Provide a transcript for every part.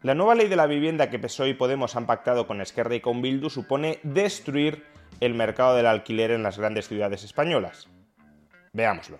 La nueva ley de la vivienda que PSOE y Podemos han pactado con Esquerra y con Bildu supone destruir el mercado del alquiler en las grandes ciudades españolas. Veámoslo.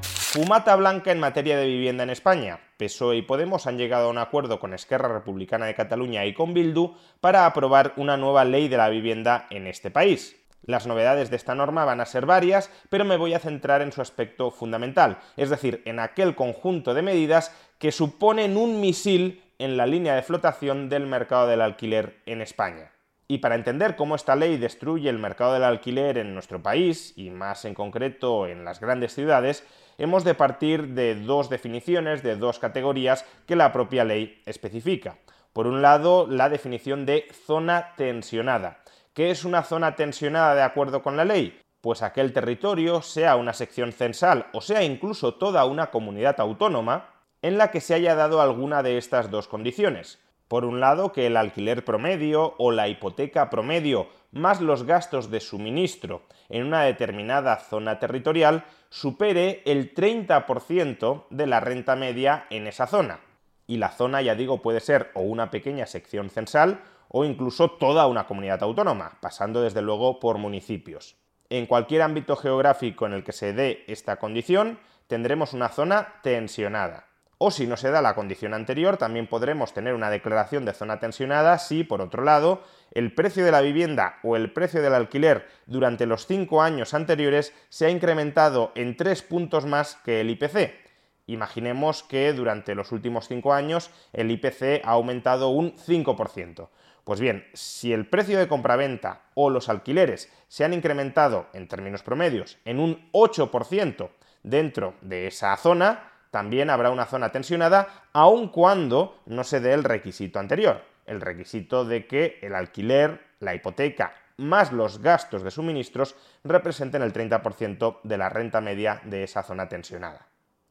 Fumata blanca en materia de vivienda en España. PSOE y Podemos han llegado a un acuerdo con Esquerra Republicana de Cataluña y con Bildu para aprobar una nueva ley de la vivienda en este país. Las novedades de esta norma van a ser varias, pero me voy a centrar en su aspecto fundamental, es decir, en aquel conjunto de medidas que suponen un misil en la línea de flotación del mercado del alquiler en España. Y para entender cómo esta ley destruye el mercado del alquiler en nuestro país, y más en concreto en las grandes ciudades, hemos de partir de dos definiciones, de dos categorías que la propia ley especifica. Por un lado, la definición de zona tensionada. ¿Qué es una zona tensionada de acuerdo con la ley? Pues aquel territorio, sea una sección censal o sea incluso toda una comunidad autónoma, en la que se haya dado alguna de estas dos condiciones. Por un lado, que el alquiler promedio o la hipoteca promedio más los gastos de suministro en una determinada zona territorial supere el 30% de la renta media en esa zona. Y la zona, ya digo, puede ser o una pequeña sección censal o incluso toda una comunidad autónoma, pasando desde luego por municipios. En cualquier ámbito geográfico en el que se dé esta condición, tendremos una zona tensionada. O si no se da la condición anterior, también podremos tener una declaración de zona tensionada si, por otro lado, el precio de la vivienda o el precio del alquiler durante los cinco años anteriores se ha incrementado en tres puntos más que el IPC. Imaginemos que durante los últimos cinco años el IPC ha aumentado un 5%. Pues bien, si el precio de compraventa o los alquileres se han incrementado en términos promedios en un 8% dentro de esa zona, también habrá una zona tensionada, aun cuando no se dé el requisito anterior, el requisito de que el alquiler, la hipoteca, más los gastos de suministros representen el 30% de la renta media de esa zona tensionada.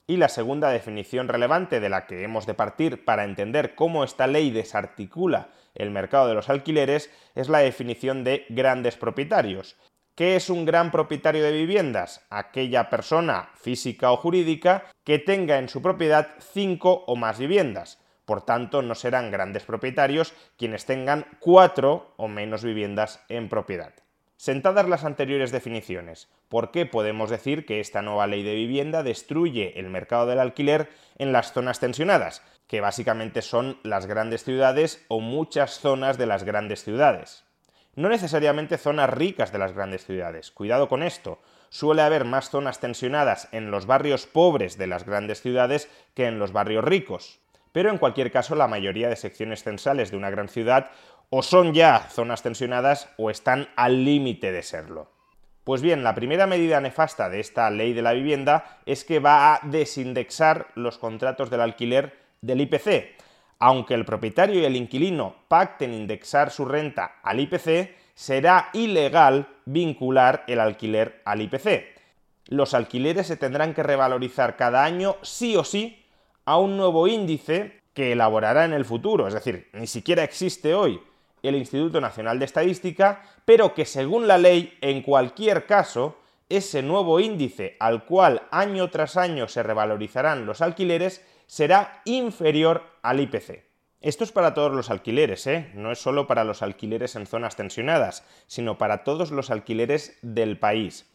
Y la segunda definición relevante de la que hemos de partir para entender cómo esta ley desarticula el mercado de los alquileres es la definición de grandes propietarios, ¿Qué es un gran propietario de viviendas? Aquella persona física o jurídica que tenga en su propiedad cinco o más viviendas. Por tanto, no serán grandes propietarios quienes tengan cuatro o menos viviendas en propiedad. Sentadas las anteriores definiciones, ¿por qué podemos decir que esta nueva ley de vivienda destruye el mercado del alquiler en las zonas tensionadas, que básicamente son las grandes ciudades o muchas zonas de las grandes ciudades? No necesariamente zonas ricas de las grandes ciudades. Cuidado con esto. Suele haber más zonas tensionadas en los barrios pobres de las grandes ciudades que en los barrios ricos. Pero en cualquier caso, la mayoría de secciones censales de una gran ciudad o son ya zonas tensionadas o están al límite de serlo. Pues bien, la primera medida nefasta de esta ley de la vivienda es que va a desindexar los contratos del alquiler del IPC, aunque el propietario y el inquilino pacten indexar su renta al IPC, será ilegal vincular el alquiler al IPC. Los alquileres se tendrán que revalorizar cada año sí o sí a un nuevo índice que elaborará en el futuro, es decir, ni siquiera existe hoy el Instituto Nacional de Estadística, pero que según la ley, en cualquier caso, ese nuevo índice al cual año tras año se revalorizarán los alquileres será inferior al IPC. Esto es para todos los alquileres, ¿eh? no es solo para los alquileres en zonas tensionadas, sino para todos los alquileres del país.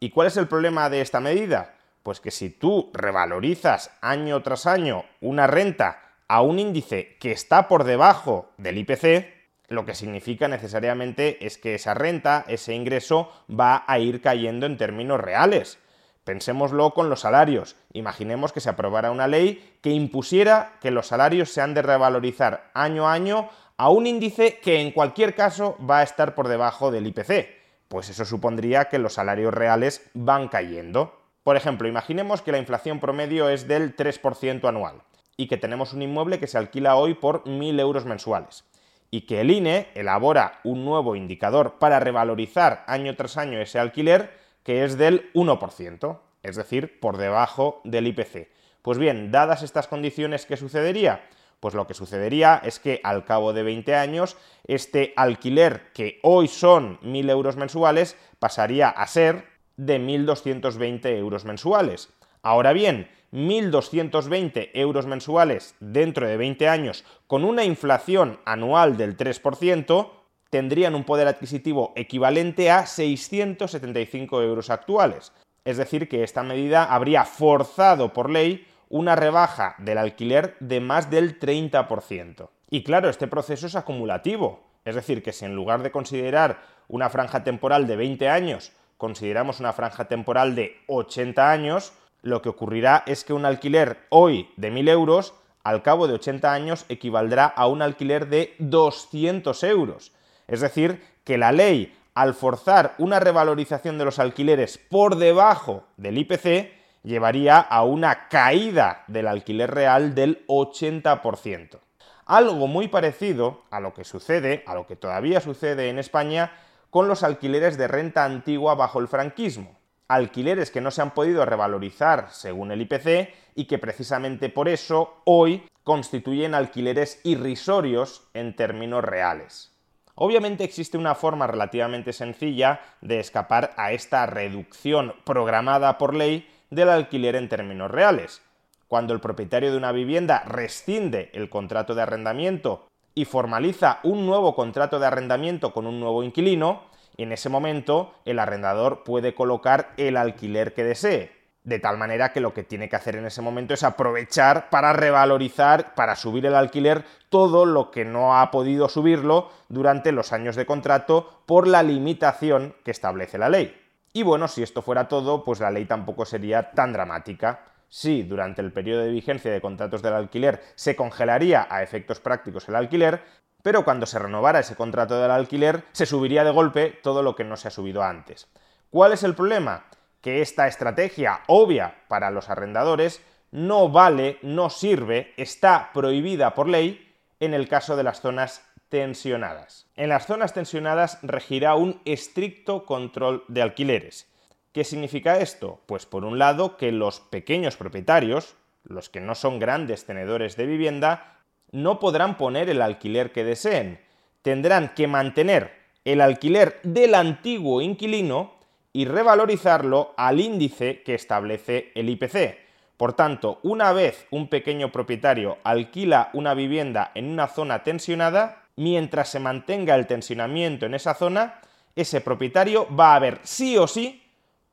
¿Y cuál es el problema de esta medida? Pues que si tú revalorizas año tras año una renta a un índice que está por debajo del IPC, lo que significa necesariamente es que esa renta, ese ingreso, va a ir cayendo en términos reales. Pensémoslo con los salarios. Imaginemos que se aprobara una ley que impusiera que los salarios se han de revalorizar año a año a un índice que en cualquier caso va a estar por debajo del IPC. Pues eso supondría que los salarios reales van cayendo. Por ejemplo, imaginemos que la inflación promedio es del 3% anual y que tenemos un inmueble que se alquila hoy por 1.000 euros mensuales y que el INE elabora un nuevo indicador para revalorizar año tras año ese alquiler que es del 1%, es decir, por debajo del IPC. Pues bien, dadas estas condiciones, ¿qué sucedería? Pues lo que sucedería es que al cabo de 20 años, este alquiler que hoy son 1.000 euros mensuales pasaría a ser de 1.220 euros mensuales. Ahora bien, 1.220 euros mensuales dentro de 20 años con una inflación anual del 3%, tendrían un poder adquisitivo equivalente a 675 euros actuales. Es decir, que esta medida habría forzado por ley una rebaja del alquiler de más del 30%. Y claro, este proceso es acumulativo. Es decir, que si en lugar de considerar una franja temporal de 20 años, consideramos una franja temporal de 80 años, lo que ocurrirá es que un alquiler hoy de 1.000 euros, al cabo de 80 años, equivaldrá a un alquiler de 200 euros. Es decir, que la ley, al forzar una revalorización de los alquileres por debajo del IPC, llevaría a una caída del alquiler real del 80%. Algo muy parecido a lo que sucede, a lo que todavía sucede en España con los alquileres de renta antigua bajo el franquismo. Alquileres que no se han podido revalorizar según el IPC y que precisamente por eso hoy constituyen alquileres irrisorios en términos reales. Obviamente existe una forma relativamente sencilla de escapar a esta reducción programada por ley del alquiler en términos reales. Cuando el propietario de una vivienda rescinde el contrato de arrendamiento y formaliza un nuevo contrato de arrendamiento con un nuevo inquilino, en ese momento el arrendador puede colocar el alquiler que desee. De tal manera que lo que tiene que hacer en ese momento es aprovechar para revalorizar, para subir el alquiler todo lo que no ha podido subirlo durante los años de contrato por la limitación que establece la ley. Y bueno, si esto fuera todo, pues la ley tampoco sería tan dramática. Si durante el periodo de vigencia de contratos del alquiler se congelaría a efectos prácticos el alquiler, pero cuando se renovara ese contrato del alquiler se subiría de golpe todo lo que no se ha subido antes. ¿Cuál es el problema? Que esta estrategia obvia para los arrendadores no vale, no sirve, está prohibida por ley en el caso de las zonas tensionadas. En las zonas tensionadas regirá un estricto control de alquileres. ¿Qué significa esto? Pues por un lado que los pequeños propietarios, los que no son grandes tenedores de vivienda, no podrán poner el alquiler que deseen. Tendrán que mantener el alquiler del antiguo inquilino y revalorizarlo al índice que establece el IPC. Por tanto, una vez un pequeño propietario alquila una vivienda en una zona tensionada, mientras se mantenga el tensionamiento en esa zona, ese propietario va a ver sí o sí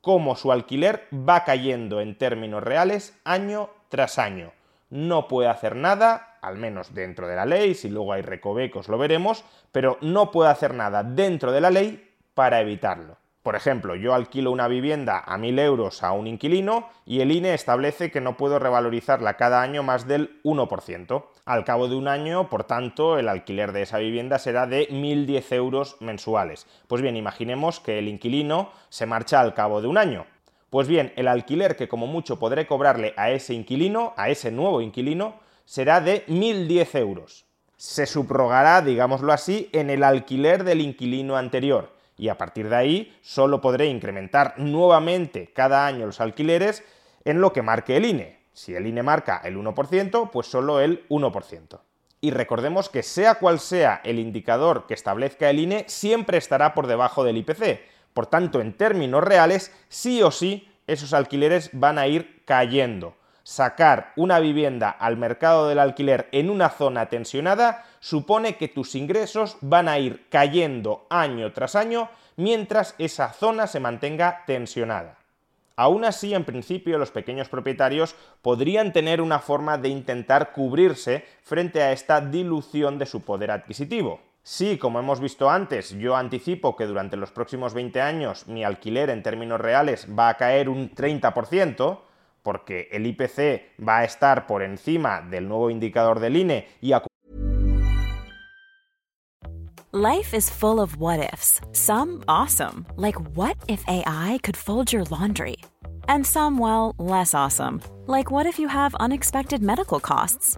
cómo su alquiler va cayendo en términos reales año tras año. No puede hacer nada, al menos dentro de la ley, si luego hay recovecos lo veremos, pero no puede hacer nada dentro de la ley para evitarlo. Por ejemplo, yo alquilo una vivienda a 1.000 euros a un inquilino y el INE establece que no puedo revalorizarla cada año más del 1%. Al cabo de un año, por tanto, el alquiler de esa vivienda será de 1.010 euros mensuales. Pues bien, imaginemos que el inquilino se marcha al cabo de un año. Pues bien, el alquiler que como mucho podré cobrarle a ese inquilino, a ese nuevo inquilino, será de 1.010 euros. Se subrogará, digámoslo así, en el alquiler del inquilino anterior y a partir de ahí solo podré incrementar nuevamente cada año los alquileres en lo que marque el INE. Si el INE marca el 1%, pues solo el 1%. Y recordemos que sea cual sea el indicador que establezca el INE, siempre estará por debajo del IPC. Por tanto, en términos reales, sí o sí, esos alquileres van a ir cayendo sacar una vivienda al mercado del alquiler en una zona tensionada supone que tus ingresos van a ir cayendo año tras año mientras esa zona se mantenga tensionada. Aún así, en principio, los pequeños propietarios podrían tener una forma de intentar cubrirse frente a esta dilución de su poder adquisitivo. Si, como hemos visto antes, yo anticipo que durante los próximos 20 años mi alquiler en términos reales va a caer un 30%, porque el IPC va a estar por encima del nuevo indicador del INE y Life is full of what ifs. Some awesome, like what if AI could fold your laundry? And some, well, less awesome, like what if you have unexpected medical costs?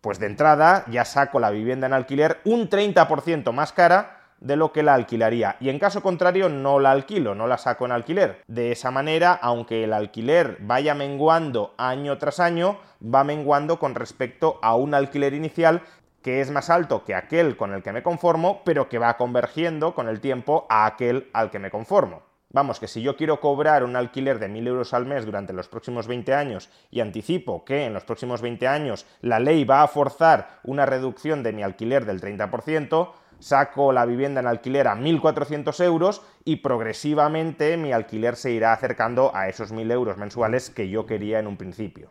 pues de entrada ya saco la vivienda en alquiler un 30% más cara de lo que la alquilaría y en caso contrario no la alquilo, no la saco en alquiler. De esa manera, aunque el alquiler vaya menguando año tras año, va menguando con respecto a un alquiler inicial que es más alto que aquel con el que me conformo, pero que va convergiendo con el tiempo a aquel al que me conformo. Vamos, que si yo quiero cobrar un alquiler de 1.000 euros al mes durante los próximos 20 años y anticipo que en los próximos 20 años la ley va a forzar una reducción de mi alquiler del 30%, saco la vivienda en alquiler a 1.400 euros y progresivamente mi alquiler se irá acercando a esos 1.000 euros mensuales que yo quería en un principio.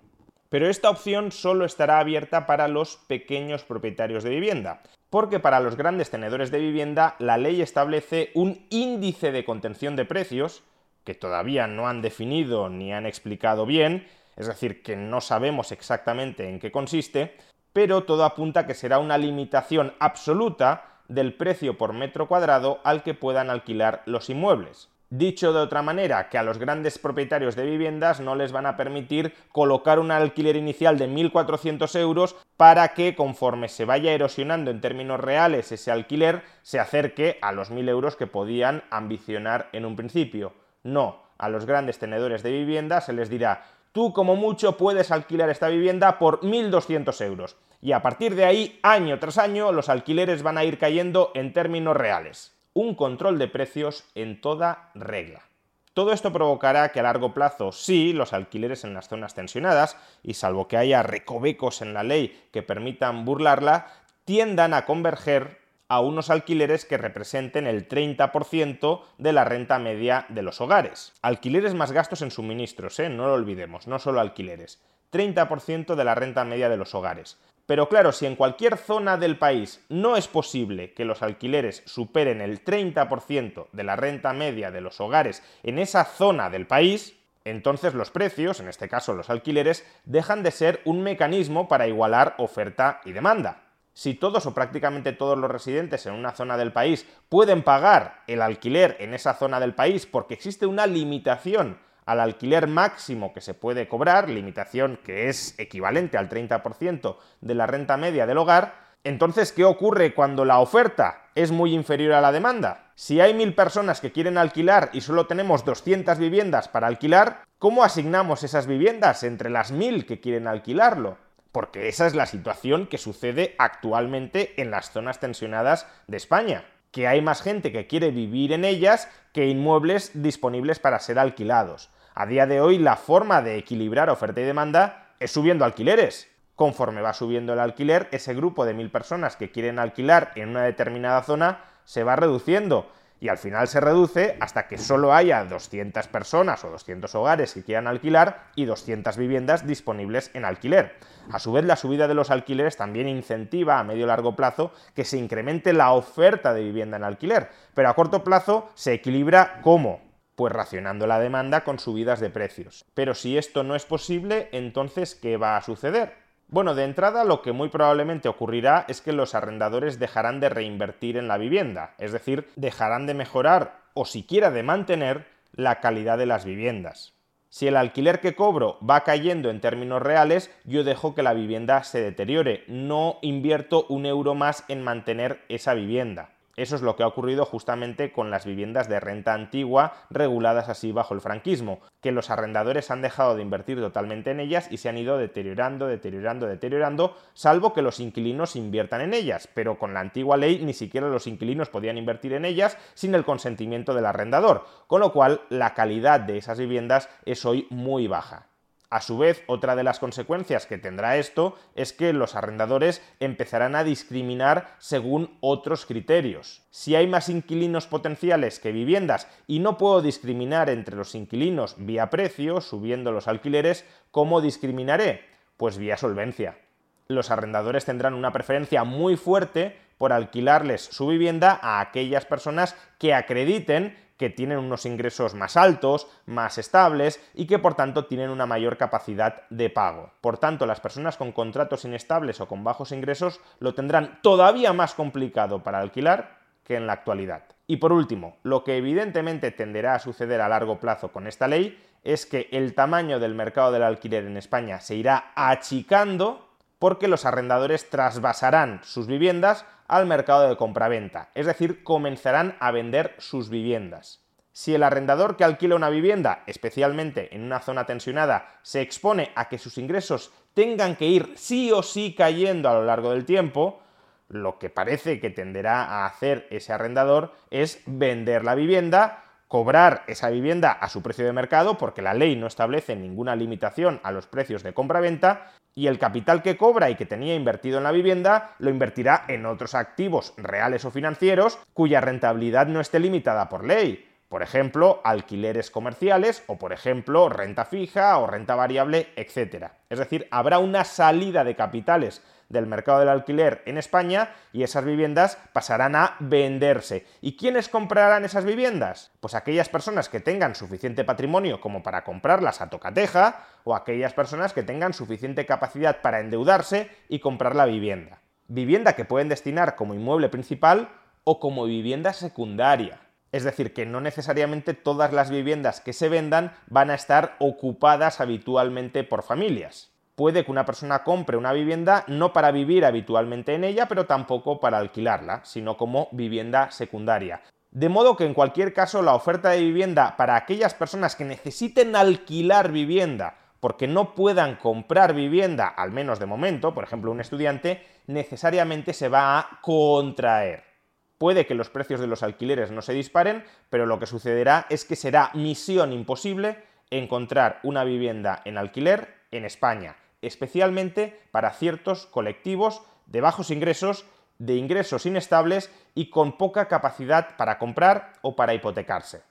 Pero esta opción solo estará abierta para los pequeños propietarios de vivienda, porque para los grandes tenedores de vivienda la ley establece un índice de contención de precios, que todavía no han definido ni han explicado bien, es decir, que no sabemos exactamente en qué consiste, pero todo apunta a que será una limitación absoluta del precio por metro cuadrado al que puedan alquilar los inmuebles. Dicho de otra manera, que a los grandes propietarios de viviendas no les van a permitir colocar un alquiler inicial de 1.400 euros para que conforme se vaya erosionando en términos reales ese alquiler se acerque a los 1.000 euros que podían ambicionar en un principio. No, a los grandes tenedores de vivienda se les dirá tú como mucho puedes alquilar esta vivienda por 1.200 euros. Y a partir de ahí, año tras año, los alquileres van a ir cayendo en términos reales un control de precios en toda regla. Todo esto provocará que a largo plazo, sí, los alquileres en las zonas tensionadas, y salvo que haya recovecos en la ley que permitan burlarla, tiendan a converger a unos alquileres que representen el 30% de la renta media de los hogares. Alquileres más gastos en suministros, ¿eh? no lo olvidemos, no solo alquileres. 30% de la renta media de los hogares. Pero claro, si en cualquier zona del país no es posible que los alquileres superen el 30% de la renta media de los hogares en esa zona del país, entonces los precios, en este caso los alquileres, dejan de ser un mecanismo para igualar oferta y demanda. Si todos o prácticamente todos los residentes en una zona del país pueden pagar el alquiler en esa zona del país porque existe una limitación al alquiler máximo que se puede cobrar, limitación que es equivalente al 30% de la renta media del hogar, entonces, ¿qué ocurre cuando la oferta es muy inferior a la demanda? Si hay mil personas que quieren alquilar y solo tenemos 200 viviendas para alquilar, ¿cómo asignamos esas viviendas entre las mil que quieren alquilarlo? Porque esa es la situación que sucede actualmente en las zonas tensionadas de España que hay más gente que quiere vivir en ellas que inmuebles disponibles para ser alquilados. A día de hoy la forma de equilibrar oferta y demanda es subiendo alquileres. Conforme va subiendo el alquiler, ese grupo de mil personas que quieren alquilar en una determinada zona se va reduciendo. y al final se reduce hasta que solo haya 200 personas o 200 hogares que quieran alquilar y 200 viviendas disponibles en alquiler. A su vez, la subida de los alquileres también incentiva a medio y largo plazo que se incremente la oferta de vivienda en alquiler, pero a corto plazo se equilibra cómo? Pues racionando la demanda con subidas de precios. Pero si esto no es posible, entonces, ¿qué va a suceder? Bueno, de entrada lo que muy probablemente ocurrirá es que los arrendadores dejarán de reinvertir en la vivienda, es decir, dejarán de mejorar o siquiera de mantener la calidad de las viviendas. Si el alquiler que cobro va cayendo en términos reales, yo dejo que la vivienda se deteriore, no invierto un euro más en mantener esa vivienda. Eso es lo que ha ocurrido justamente con las viviendas de renta antigua reguladas así bajo el franquismo, que los arrendadores han dejado de invertir totalmente en ellas y se han ido deteriorando, deteriorando, deteriorando, salvo que los inquilinos inviertan en ellas, pero con la antigua ley ni siquiera los inquilinos podían invertir en ellas sin el consentimiento del arrendador, con lo cual la calidad de esas viviendas es hoy muy baja. A su vez, otra de las consecuencias que tendrá esto es que los arrendadores empezarán a discriminar según otros criterios. Si hay más inquilinos potenciales que viviendas y no puedo discriminar entre los inquilinos vía precio, subiendo los alquileres, ¿cómo discriminaré? Pues vía solvencia. Los arrendadores tendrán una preferencia muy fuerte por alquilarles su vivienda a aquellas personas que acrediten que tienen unos ingresos más altos, más estables y que por tanto tienen una mayor capacidad de pago. Por tanto, las personas con contratos inestables o con bajos ingresos lo tendrán todavía más complicado para alquilar que en la actualidad. Y por último, lo que evidentemente tenderá a suceder a largo plazo con esta ley es que el tamaño del mercado del alquiler en España se irá achicando porque los arrendadores trasvasarán sus viviendas al mercado de compraventa, es decir, comenzarán a vender sus viviendas. Si el arrendador que alquila una vivienda, especialmente en una zona tensionada, se expone a que sus ingresos tengan que ir sí o sí cayendo a lo largo del tiempo, lo que parece que tenderá a hacer ese arrendador es vender la vivienda, cobrar esa vivienda a su precio de mercado, porque la ley no establece ninguna limitación a los precios de compra-venta, y el capital que cobra y que tenía invertido en la vivienda lo invertirá en otros activos reales o financieros cuya rentabilidad no esté limitada por ley. Por ejemplo, alquileres comerciales o, por ejemplo, renta fija o renta variable, etc. Es decir, habrá una salida de capitales del mercado del alquiler en España y esas viviendas pasarán a venderse. ¿Y quiénes comprarán esas viviendas? Pues aquellas personas que tengan suficiente patrimonio como para comprarlas a tocateja o aquellas personas que tengan suficiente capacidad para endeudarse y comprar la vivienda. Vivienda que pueden destinar como inmueble principal o como vivienda secundaria. Es decir, que no necesariamente todas las viviendas que se vendan van a estar ocupadas habitualmente por familias puede que una persona compre una vivienda no para vivir habitualmente en ella, pero tampoco para alquilarla, sino como vivienda secundaria. De modo que en cualquier caso la oferta de vivienda para aquellas personas que necesiten alquilar vivienda porque no puedan comprar vivienda, al menos de momento, por ejemplo un estudiante, necesariamente se va a contraer. Puede que los precios de los alquileres no se disparen, pero lo que sucederá es que será misión imposible encontrar una vivienda en alquiler en España especialmente para ciertos colectivos de bajos ingresos, de ingresos inestables y con poca capacidad para comprar o para hipotecarse.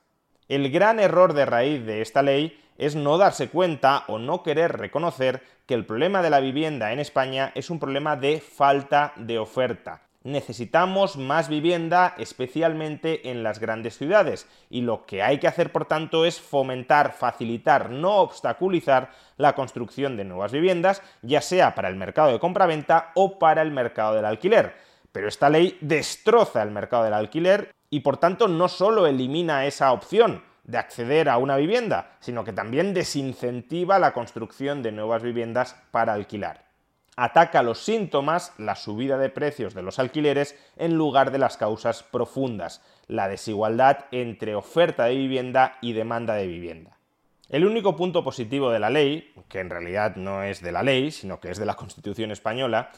El gran error de raíz de esta ley es no darse cuenta o no querer reconocer que el problema de la vivienda en España es un problema de falta de oferta necesitamos más vivienda, especialmente en las grandes ciudades, y lo que hay que hacer, por tanto, es fomentar, facilitar, no obstaculizar la construcción de nuevas viviendas, ya sea para el mercado de compraventa o para el mercado del alquiler. Pero esta ley destroza el mercado del alquiler y, por tanto, no solo elimina esa opción, de acceder a una vivienda, sino que también desincentiva la construcción de nuevas viviendas para alquilar ataca los síntomas, la subida de precios de los alquileres, en lugar de las causas profundas, la desigualdad entre oferta de vivienda y demanda de vivienda. El único punto positivo de la ley, que en realidad no es de la ley, sino que es de la Constitución española,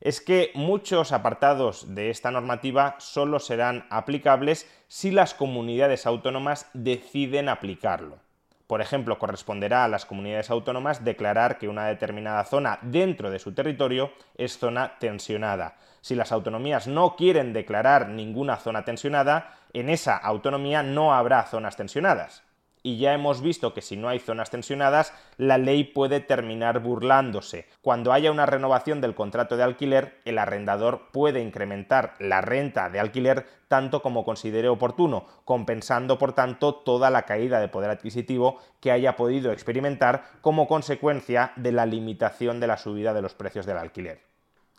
es que muchos apartados de esta normativa solo serán aplicables si las comunidades autónomas deciden aplicarlo. Por ejemplo, corresponderá a las comunidades autónomas declarar que una determinada zona dentro de su territorio es zona tensionada. Si las autonomías no quieren declarar ninguna zona tensionada, en esa autonomía no habrá zonas tensionadas y ya hemos visto que si no hay zonas tensionadas, la ley puede terminar burlándose. Cuando haya una renovación del contrato de alquiler, el arrendador puede incrementar la renta de alquiler tanto como considere oportuno, compensando por tanto toda la caída de poder adquisitivo que haya podido experimentar como consecuencia de la limitación de la subida de los precios del alquiler.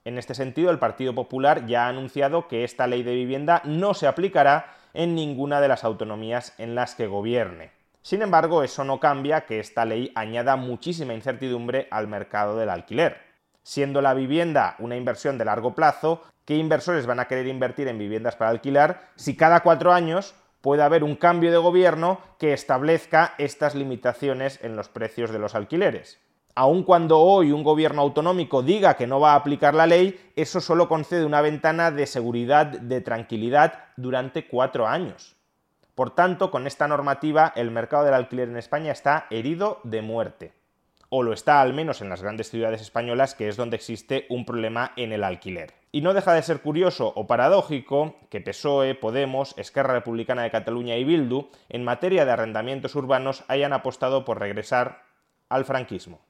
En este sentido, el Partido Popular ya ha anunciado que esta ley de vivienda no se aplicará en ninguna de las autonomías en las que gobierne. Sin embargo, eso no cambia que esta ley añada muchísima incertidumbre al mercado del alquiler. Siendo la vivienda una inversión de largo plazo, ¿qué inversores van a querer invertir en viviendas para alquilar si cada cuatro años puede haber un cambio de gobierno que establezca estas limitaciones en los precios de los alquileres? Aun cuando hoy un gobierno autonómico diga que no va a aplicar la ley, eso solo concede una ventana de seguridad, de tranquilidad durante cuatro años. Por tanto, con esta normativa el mercado del alquiler en España está herido de muerte. O lo está al menos en las grandes ciudades españolas, que es donde existe un problema en el alquiler. Y no deja de ser curioso o paradójico que PSOE, Podemos, Esquerra Republicana de Cataluña y Bildu, en materia de arrendamientos urbanos, hayan apostado por regresar al franquismo.